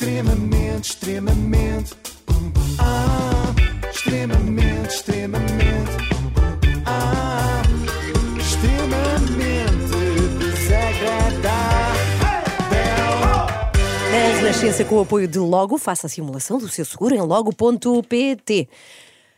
Extremamente, extremamente. Ah, extremamente, extremamente. Ah, extremamente desagradável. A Renascença com o apoio de Logo, faça a simulação do seu seguro em logo.pt.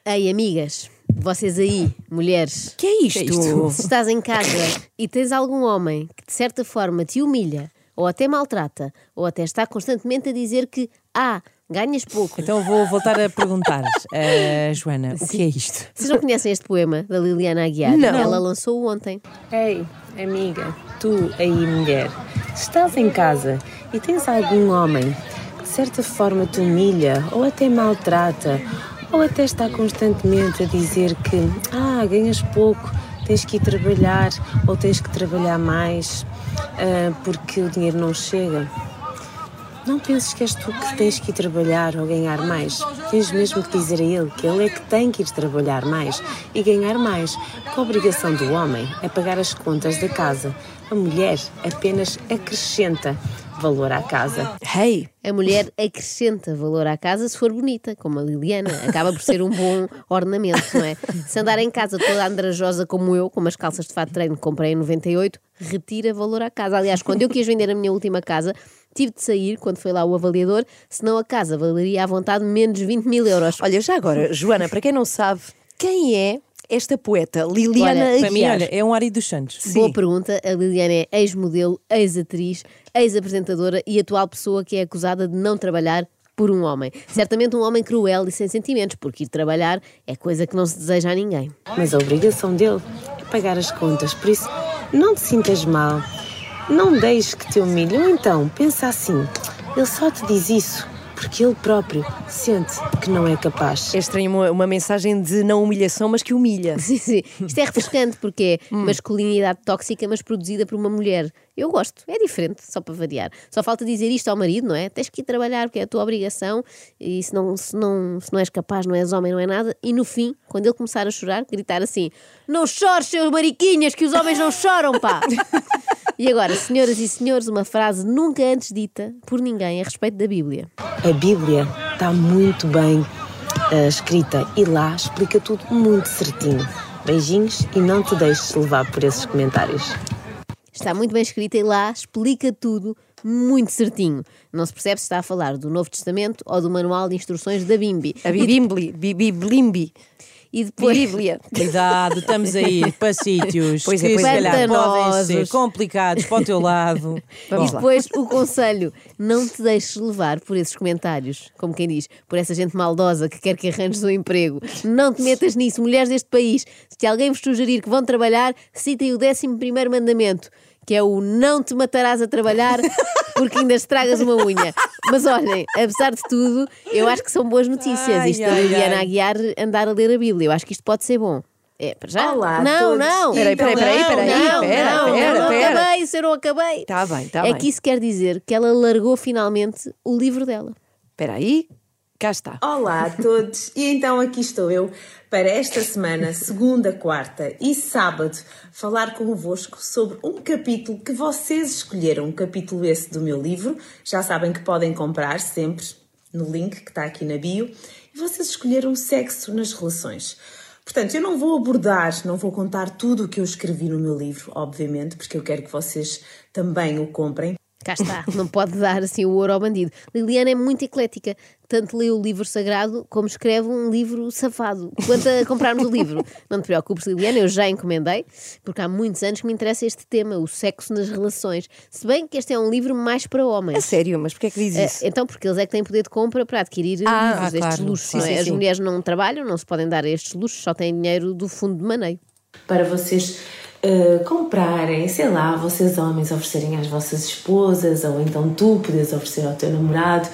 Ei, amigas, vocês aí, mulheres. Que é isto? Que é isto? Se estás em casa e tens algum homem que de certa forma te humilha, ou até maltrata, ou até está constantemente a dizer que, ah, ganhas pouco. Então vou voltar a perguntar, eh, Joana, o que é isto? Vocês não conhecem este poema da Liliana Aguiar? Não. Ela lançou-o ontem. Ei, amiga, tu aí, mulher, se estás em casa e tens algum homem que de certa forma te humilha ou até maltrata, ou até está constantemente a dizer que ah, ganhas pouco, tens que ir trabalhar ou tens que trabalhar mais porque o dinheiro não chega. Não penses que és tu que tens que ir trabalhar ou ganhar mais. Tens mesmo que dizer a ele que ele é que tem que ir trabalhar mais e ganhar mais. Que a obrigação do homem é pagar as contas da casa. A mulher apenas acrescenta valor à casa. Hey, A mulher acrescenta valor à casa se for bonita, como a Liliana. Acaba por ser um bom ornamento, não é? Se andar em casa toda andrajosa como eu, com umas calças de fato de treino que comprei em 98, retira valor à casa. Aliás, quando eu quis vender a minha última casa, tive de sair quando foi lá o avaliador, senão a casa valeria à vontade menos 20 mil euros. olha, já agora, Joana, para quem não sabe, quem é esta poeta Liliana Olha, Aguiar? Para mim, olha, é um Ari dos Santos. Boa pergunta. A Liliana é ex-modelo, ex-atriz, ex-apresentadora e atual pessoa que é acusada de não trabalhar por um homem. Certamente um homem cruel e sem sentimentos, porque ir trabalhar é coisa que não se deseja a ninguém. Mas a obrigação dele é pagar as contas, por isso não te sintas mal. Não deixes que te humilhem. Ou então, pensa assim: ele só te diz isso porque ele próprio sente que não é capaz. É estranho uma, uma mensagem de não humilhação, mas que humilha. Sim, sim. Isto é refrescante porque é masculinidade tóxica, mas produzida por uma mulher. Eu gosto, é diferente, só para variar. Só falta dizer isto ao marido, não é? Tens que ir trabalhar porque é a tua obrigação e se não, se não, se não és capaz, não és homem, não é nada. E no fim, quando ele começar a chorar, gritar assim: Não chores, seus mariquinhas, que os homens não choram, pá! E agora, senhoras e senhores, uma frase nunca antes dita por ninguém a respeito da Bíblia. A Bíblia está muito bem eh, escrita e lá explica tudo muito certinho. Beijinhos e não te deixes levar por esses comentários. Está muito bem escrita e lá explica tudo muito certinho. Não se percebe se está a falar do Novo Testamento ou do Manual de Instruções da Bimbi. A Bibimbli, Bibiblimbi, E depois. Bíblia. Cuidado, estamos a ir para sítios Pois é, que pois se é. calhar podem ser complicados para o teu lado. E depois o conselho: não te deixes levar por esses comentários, como quem diz, por essa gente maldosa que quer que arranjes um emprego. Não te metas nisso, mulheres deste país. Se alguém vos sugerir que vão trabalhar, citem o 11 mandamento, que é o não te matarás a trabalhar porque ainda estragas uma unha. Mas olhem, apesar de tudo, eu acho que são boas notícias. Ai, Isto da Liliana ai. Aguiar andar a ler a Bíblia. Eu acho que isto pode ser bom. É, para já? Olá não, não. Peraí, peraí, peraí, Não, peraí, não, pera, não, pera, não, pera. acabei, se eu não acabei. Tá bem, tá é bem. que isso quer dizer que ela largou finalmente o livro dela. Espera aí, cá está. Olá a todos, e então aqui estou eu para esta semana, segunda, quarta e sábado, falar convosco sobre um capítulo que vocês escolheram, um capítulo esse do meu livro. Já sabem que podem comprar sempre no link que está aqui na bio. E vocês escolheram sexo nas relações. Portanto, eu não vou abordar, não vou contar tudo o que eu escrevi no meu livro, obviamente, porque eu quero que vocês também o comprem. Cá está, não pode dar assim o ouro ao bandido. Liliana é muito eclética, tanto lê o livro sagrado como escreve um livro safado. Quanto a comprarmos o livro, não te preocupes, Liliana, eu já encomendei, porque há muitos anos que me interessa este tema, o sexo nas relações. Se bem que este é um livro mais para A homens. sério, mas porquê é que diz Eh, isso? Então, porque eles é que têm poder de compra para adquirir Ah, livros ah, destes claro. luxos. Sim, não é? sim, As sim. mulheres não trabalham, não se podem dar estes luxos, só têm dinheiro do fundo de maneio. para vocês eh, comprarem, sei lá, vocês homens oferecerem às vossas esposas ou então tu podes oferecer ao teu namorado.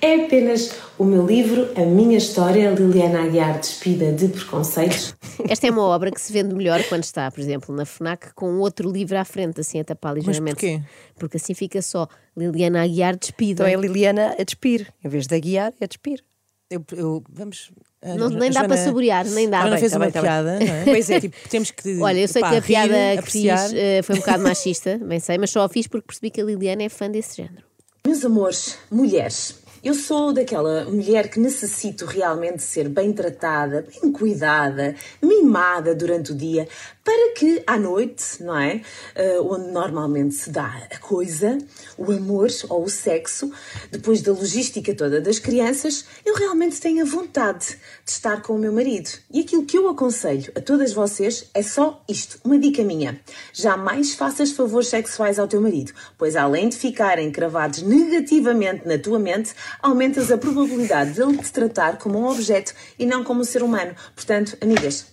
É apenas o meu livro, a minha história, Liliana Aguiar Despida de Preconceitos. Esta é uma obra que se vende melhor quando está, por exemplo, na FNAC com outro livro à frente, assim a tapar ligeiramente. porquê? Porque assim fica só Liliana Aguiar despida. Então é a Liliana a despir, em vez de a guiar, é a despir. Eu, eu- vamos. A Não- nem dá Joana- para saborear, nem dá. A Joana Bem, fez tá uma bem, tá bem. piada, não é? Pois é. Tipo, temos que. Olha, eu sei pá, que a rir, piada que apreciar. fiz eh, foi um bocado machista, bem sei, mas só a fiz porque percebi que a Liliana é fã desse género. Meus amores, mulheres, Eu sou daquela mulher que necessito realmente ser bem tratada, bem cuidada, mimada durante o dia, para que à noite, não é? Uh, onde normalmente se dá a coisa, o amor ou o sexo, depois da logística toda das crianças, eu realmente tenha vontade de estar com o meu marido. E aquilo que eu aconselho a todas vocês é só isto, uma dica minha. Jamais faças favores sexuais ao teu marido, pois além de ficarem cravados negativamente na tua mente, aumentas a probabilidade de ele te tratar como um objeto e não como um ser humano. Portanto, amigas,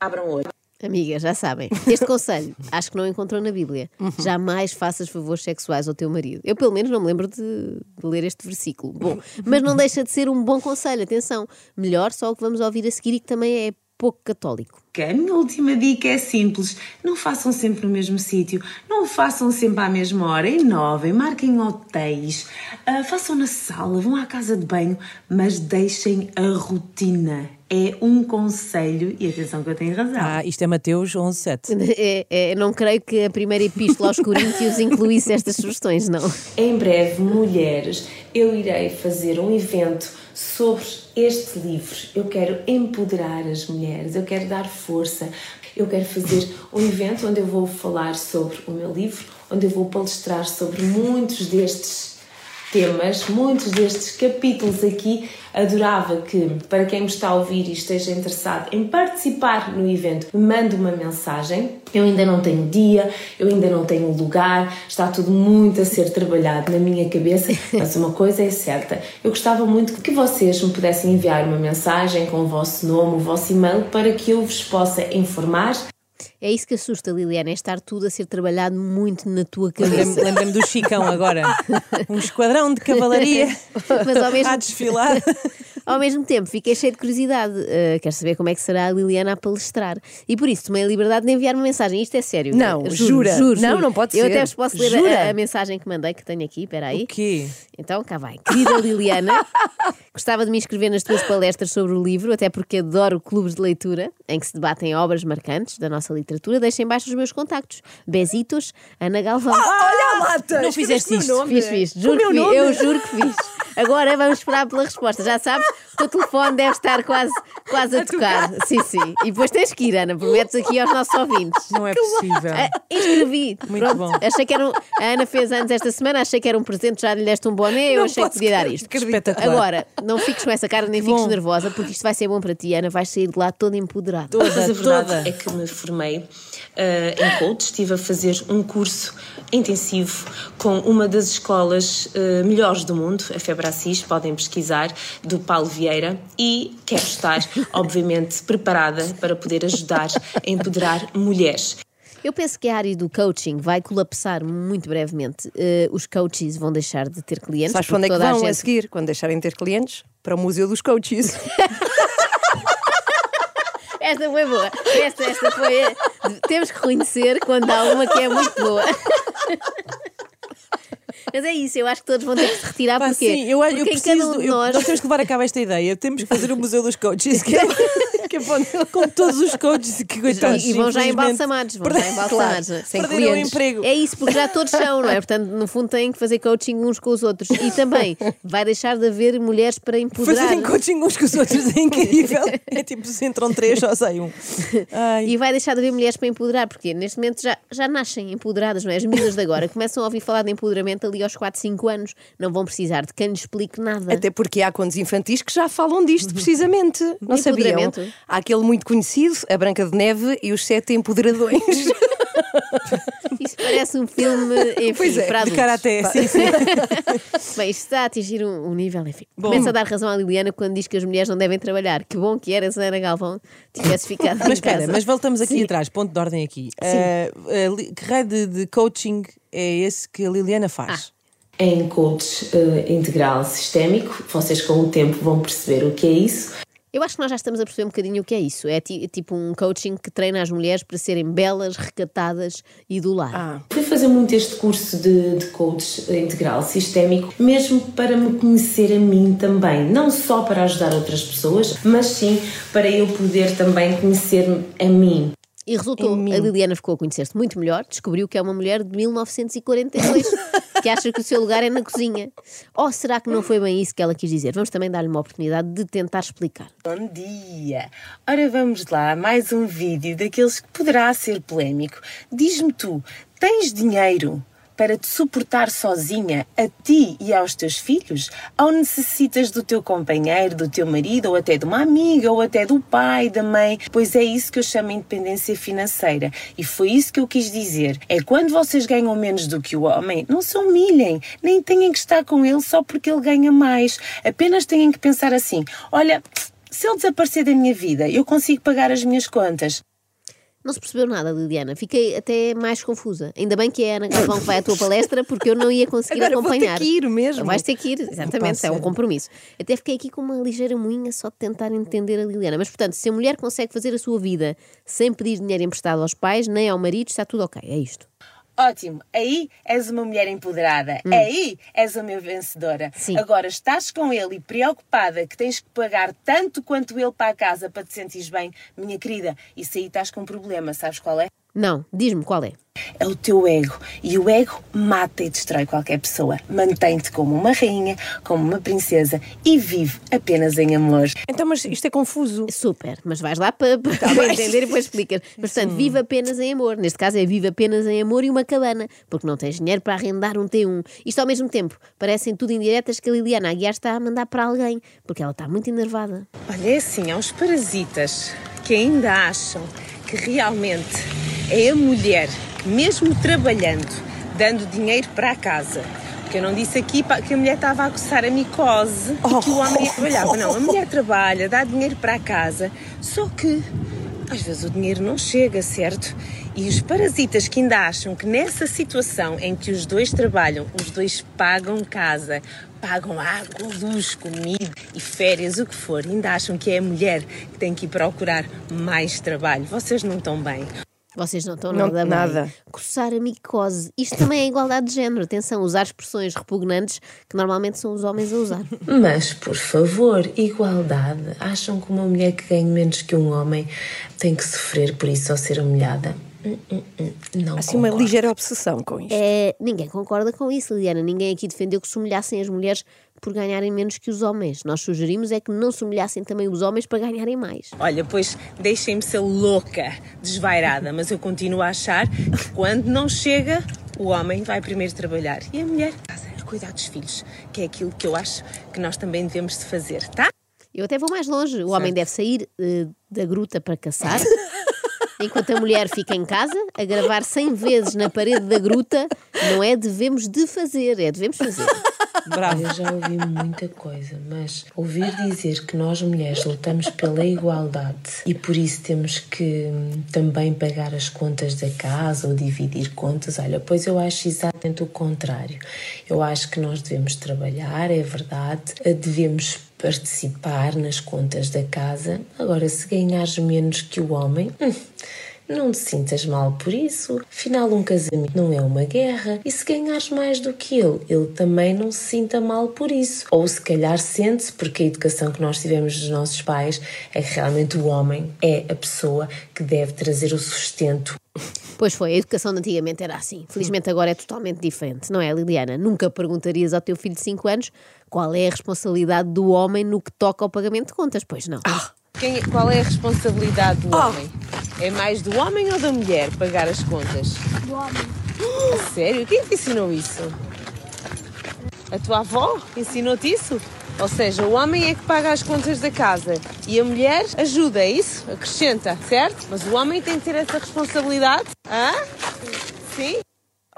abram o olho. Amigas, já sabem. Este conselho, acho que não encontrou na Bíblia. Jamais faças favores sexuais ao teu marido. Eu, pelo menos, não me lembro de, de ler este versículo. Bom, mas não deixa de ser um bom conselho. Atenção, melhor só o que vamos ouvir a seguir e que também é pouco católico. A minha última dica é simples: não façam sempre no mesmo sítio, não façam sempre à mesma hora, inovem, marquem hotéis, ah, façam na sala, vão à casa de banho, mas deixem a rotina. É um conselho, e atenção que eu tenho razão. Ah, isto é Mateus 11, 7. É, é, não creio que a primeira epístola aos Coríntios incluísse estas sugestões, não. Em breve, mulheres, eu irei fazer um evento sobre este livro. Eu quero empoderar as mulheres, eu quero dar força. Eu quero fazer um evento onde eu vou falar sobre o meu livro, onde eu vou palestrar sobre muitos destes temas, muitos destes capítulos aqui. Adorava que, para quem me está a ouvir e esteja interessado em participar no evento, me mande uma mensagem. Eu ainda não tenho dia, eu ainda não tenho lugar, está tudo muito a ser trabalhado na minha cabeça, mas uma coisa é certa: eu gostava muito que vocês me pudessem enviar uma mensagem com o vosso nome, o vosso e-mail, para que eu vos possa informar É isso que assusta, Liliana, é estar tudo a ser trabalhado muito na tua cabeça. lembrei-me do Chicão agora. Um esquadrão de cavalaria Mas ao mesmo a desfilar. Ao mesmo tempo, fiquei cheio de curiosidade. Uh, quero saber como é que será a Liliana a palestrar. E por isso tomei a liberdade de enviar uma mensagem. Isto é sério. Não, Juro, jura? Juro, Não, juro. não pode Eu ser. até vos posso ler a, a mensagem que mandei, que tenho aqui. Espera aí. O quê? Então, cá vai. Querida Liliana, gostava de me inscrever nas tuas palestras sobre o livro, até porque adoro clubes de leitura em que se debatem obras marcantes da nossa literatura. Deixem embaixo os meus contactos. Besitos, Ana Galvão. Olha a lata! Não fizeste o meu isso. nome. Fiz, fiz. O Juro meu que fiz. nome. Eu juro que fiz. Agora vamos esperar pela resposta. Já sabes, o teu telefone deve estar quase, quase a, tocar. Sim, sim. E depois tens que ir, Ana. Prometes aqui aos nossos ouvintes. Não é possível. Ah, inscrevi. Muito Pronto. bom. Achei que era um- a Ana fez anos esta semana, achei que era um presente, já lhe deste um boné, eu Não achei que podia dar isto. Espetacular. Agora, não fiques com essa cara, nem fiques bom. nervosa, porque isto vai ser bom para ti, Ana. Vais sair de lá toda empoderada. Mas a verdade toda. é que me formei eh, em coach, estive a fazer um curso intensivo com uma das escolas eh, melhores do mundo, a Febracis, podem pesquisar, do Paulo Vieira, e quero estar, obviamente, preparada para poder ajudar a empoderar mulheres. Eu penso que a área do coaching vai colapsar muito brevemente. Eh, os coaches vão deixar de ter clientes. Sabes para onde é que a vão a gente- seguir? Quando deixarem de ter clientes? Para o Museu dos Coaches. Esta foi boa. Esta, esta foi. eh, Temos que reconhecer quando há uma que é muito boa. Mas é isso, eu acho que todos vão ter que se retirar Pá, porque, sim, eu, eu porque em preciso. um de eu- nós. nós temos que levar a cabo esta ideia. Temos que fazer o Museu dos Coaches. Que é, que com todos os coaches que coitados. E, e vão já embalsamados, vão já embalsamados. Claro, sem perderam o clientes. emprego. É isso, porque já todos são, não é? Portanto, no fundo, têm que fazer coaching uns com os outros. E também vai deixar de haver mulheres para empoderar. Fazerem coaching uns com os outros é incrível. É tipo, se entram três, só sai um. Ai. E vai deixar de haver mulheres para empoderar, porque neste momento já, já nascem empoderadas, não é? As meninas de agora começam a ouvir falar de empoderamento ali aos 4, 5 anos. Não vão precisar de quem lhes explique nada. Até porque há contos infantis que já falam disto precisamente. Não sabiam? Há aquele muito conhecido, A Branca de Neve e os Sete Empoderadões. Isso parece um filme, enfim, Pois é, para De karaté, sim, sim. Bem, isto está a atingir um, um nível, enfim. Começa a dar razão à Liliana quando diz que as mulheres não devem trabalhar. Que bom que era se a Ana Galvão tivesse ficado Mas em espera, casa. mas voltamos aqui Sim. atrás, ponto de ordem aqui. Ah, ah, li- que raio de, de coaching é esse que a Liliana faz? Em coach eh, integral sistémico, vocês com o tempo vão perceber o que é isso. Eu acho que nós já estamos a perceber um bocadinho o que é isso. É ti- tipo um coaching que treina as mulheres para serem belas, recatadas e do lar. Ah, Fui fazer muito este curso de, de coach integral sistémico, mesmo para me conhecer a mim também. Não só para ajudar outras pessoas, mas sim para eu poder também conhecer-me a mim. E resultou, a Liliana ficou a conhecer-se muito melhor, descobriu que é uma mulher de 1942, que acha que o seu lugar é na cozinha. Ou será que não foi bem isso que ela quis dizer? Vamos também dar-lhe uma oportunidade de tentar explicar. Bom dia! Ora, vamos lá, mais um vídeo daqueles que poderá ser polémico. Diz-me tu, tens dinheiro para te suportar sozinha, a ti e aos teus filhos? Ou necessitas do teu companheiro, do teu marido, ou até de uma amiga, ou até do pai, da mãe? Pois é isso que eu chamo de independência financeira. E foi isso que eu quis dizer. É quando vocês ganham menos do que o homem, não se humilhem, nem têm que estar com ele só porque ele ganha mais. Apenas têm que pensar assim: olha. Se ele desaparecer da minha vida, eu consigo pagar as minhas contas. Não se percebeu nada, Liliana. Fiquei até mais confusa. Ainda bem que é a Ana Galvão que vai à tua palestra, porque eu não ia conseguir Agora vou ter acompanhar. que ir mesmo. Vais ter que ir, exatamente, é um compromisso. Até fiquei aqui com uma ligeira moinha só de tentar entender a Liliana. Mas, portanto, se a mulher consegue fazer a sua vida sem pedir dinheiro emprestado aos pais, nem ao marido, está tudo ok. É isto. Ótimo, aí és uma mulher empoderada, aí és a minha vencedora. Sim. Agora estás com ele e preocupada que tens que pagar tanto quanto ele para a casa para te sentires bem, minha querida, isso aí estás com um problema, sabes qual é? Não, diz-me qual é. É o teu ego. E o ego mata e destrói qualquer pessoa. Mantém-te como uma rainha, como uma princesa e vive apenas em amor. Então, mas isto é confuso. Super, mas vais lá para, para Tá entender e depois explicas. Mas, portanto, vive apenas em amor. Neste caso é vive apenas em amor e uma cabana, porque não tens dinheiro para arrendar um T1. Isto ao mesmo tempo, parecem tudo indiretas que a Liliana Aguiar está a mandar para alguém, porque ela está muito enervada. Olha, é assim, há uns parasitas que ainda acham que realmente é a mulher mesmo trabalhando, dando dinheiro para a casa, porque eu não disse aqui que a mulher estava a coçar a micose e que o homem trabalhava. Não, a mulher trabalha, dá dinheiro para a casa, só que às vezes o dinheiro não chega, certo? E os parasitas que ainda acham que nessa situação em que os dois trabalham, os dois pagam casa, pagam água, luz, comida e férias, o que for, ainda acham que é a mulher que tem que ir procurar mais trabalho. Vocês não estão bem. Vocês não estão Não- nada bem. nada. Coçar a micose. Isto também é igualdade de género. Atenção, usar expressões repugnantes que normalmente são os homens a usar. Mas, por favor, igualdade. Acham que uma mulher que ganha menos que um homem tem que sofrer por isso ao ser humilhada? Hum, hum, hum. Não Assim, uma concordo. ligeira obsessão com isto. É, ninguém concorda com isso, Liliana. Ninguém aqui defendeu que se humilhassem as mulheres por ganharem menos que os homens. Nós sugerimos é que não se humilhassem também os homens para ganharem mais. Olha, pois deixem-me ser louca, desvairada, mas eu continuo a achar que quando não chega, o homem vai primeiro trabalhar e a mulher casa a cuidar dos filhos, que é aquilo que eu acho que nós também devemos de fazer, tá? Eu até vou mais longe. O homem deve sair eh, da gruta para caçar, enquanto a mulher fica em casa a gravar 100 vezes na parede da gruta. Não é devemos de fazer, é devemos fazer. Bravo. Eu já ouvi muita coisa, mas ouvir dizer que nós mulheres lutamos pela igualdade e por isso temos que hum, também pagar as contas da casa ou dividir contas, olha, pois eu acho exatamente o contrário. Eu acho que nós devemos trabalhar, é verdade, devemos participar nas contas da casa. Agora, se ganhares menos que o homem, hum, não te sintas mal por isso. Afinal, um casamento não é uma guerra. E se ganhares mais do que ele, ele também não se sinta mal por isso. Ou se calhar sente-se, porque a educação que nós tivemos dos nossos pais é que realmente o homem é a pessoa que deve trazer o sustento Pois foi, a educação de antigamente era assim. Felizmente agora é totalmente diferente, não é, Liliana? Nunca perguntarias ao teu filho de 5 anos qual é a responsabilidade do homem no que toca ao pagamento de contas, pois não. Quem, qual é a responsabilidade do homem? É mais do homem ou da mulher pagar as contas? Do homem. A sério? Quem te ensinou isso? A tua avó ensinou-te isso? Ou seja, o homem é que paga as contas da casa e a mulher ajuda, é isso? Acrescenta, certo? Mas o homem tem que ter essa responsabilidade? Hã? Sim?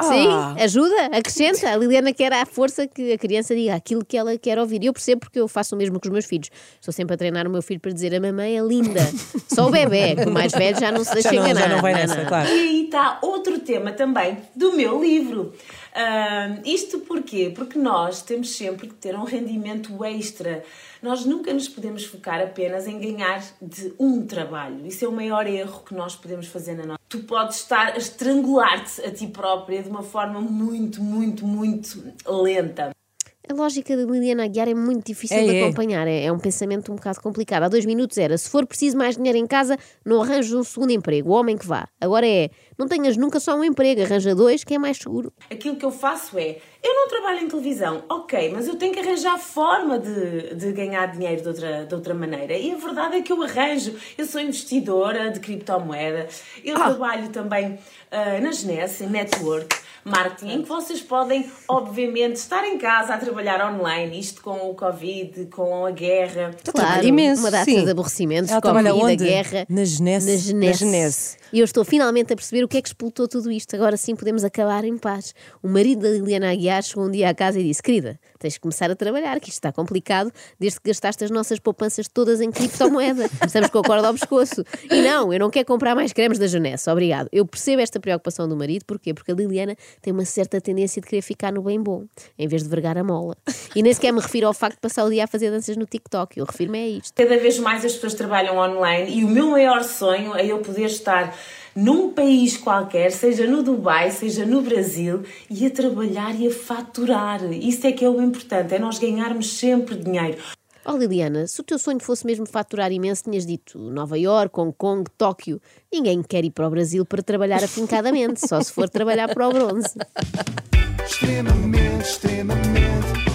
Sim, Ah. ajuda, acrescenta. A Liliana quer à força que a criança diga aquilo que ela quer ouvir. E eu percebo porque eu faço o mesmo com os meus filhos. Estou sempre a treinar o meu filho para dizer a mamãe é linda. Só o bebê, que o mais velho já não se deixa Já não, enganar. já não vai nessa, não. claro. E aí está outro tema também do meu livro. Ahm, isto porquê? Porque nós temos sempre que ter um rendimento extra. Nós nunca nos podemos focar apenas em ganhar de um trabalho. Isso é o maior erro que nós podemos fazer na nossa. Tu podes estar a estrangular-te a ti própria de uma forma muito, muito, muito lenta. A lógica de Liliana Aguiar é muito difícil É, de é. acompanhar, é, é um pensamento um bocado complicado. Há dois minutos era: se for preciso mais dinheiro em casa, não arranjes um segundo emprego, o homem que vá. Agora é: não tenhas nunca só um emprego, arranja dois, que é mais seguro. Aquilo que eu faço é, eu não trabalho em televisão, ok, mas eu tenho que arranjar forma de, de ganhar dinheiro de outra, de outra maneira. E a verdade é que eu arranjo. Eu sou investidora de criptomoeda, eu trabalho também ah, na Genesse, em network, marketing, em que vocês podem, obviamente, estar em casa a trabalhar online, isto com o Covid, com a guerra. trabalha imenso, uma data sim. de aborrecimentos, Ela Covid, trabalha a onde? guerra. Na Genesse. Na Genesse. Na Genesse. E eu estou finalmente a perceber o que é que explotou tudo isto. Agora sim podemos acabar em paz. O marido da Liliana Aguiar chegou um dia à casa e disse: Querida, tens de começar a trabalhar, que isto está complicado, desde que gastaste as nossas poupanças todas em criptomoeda. Estamos com a corda ao pescoço. E não, eu não quero comprar mais cremes da Genesse, obrigado. Eu percebo esta preocupação do marido, porquê? Porque a Liliana tem uma certa tendência de querer ficar no bem bom, em vez de vergar a mola. E nem sequer me refiro ao facto de passar o dia a fazer danças no TikTok, eu refiro-me a isto. Cada vez mais as pessoas trabalham online e o meu maior sonho é eu poder estar num país qualquer, seja no Dubai, seja no Brasil, e a trabalhar e a faturar. Isso é que é o importante, é nós ganharmos sempre dinheiro. Oh Liliana, se o teu sonho fosse mesmo faturar imenso, tinhas dito Nova York, Hong Kong, Tóquio. Ninguém quer ir para o Brasil para trabalhar afincadamente, só se for trabalhar para o bronze. Extremamente, extremamente.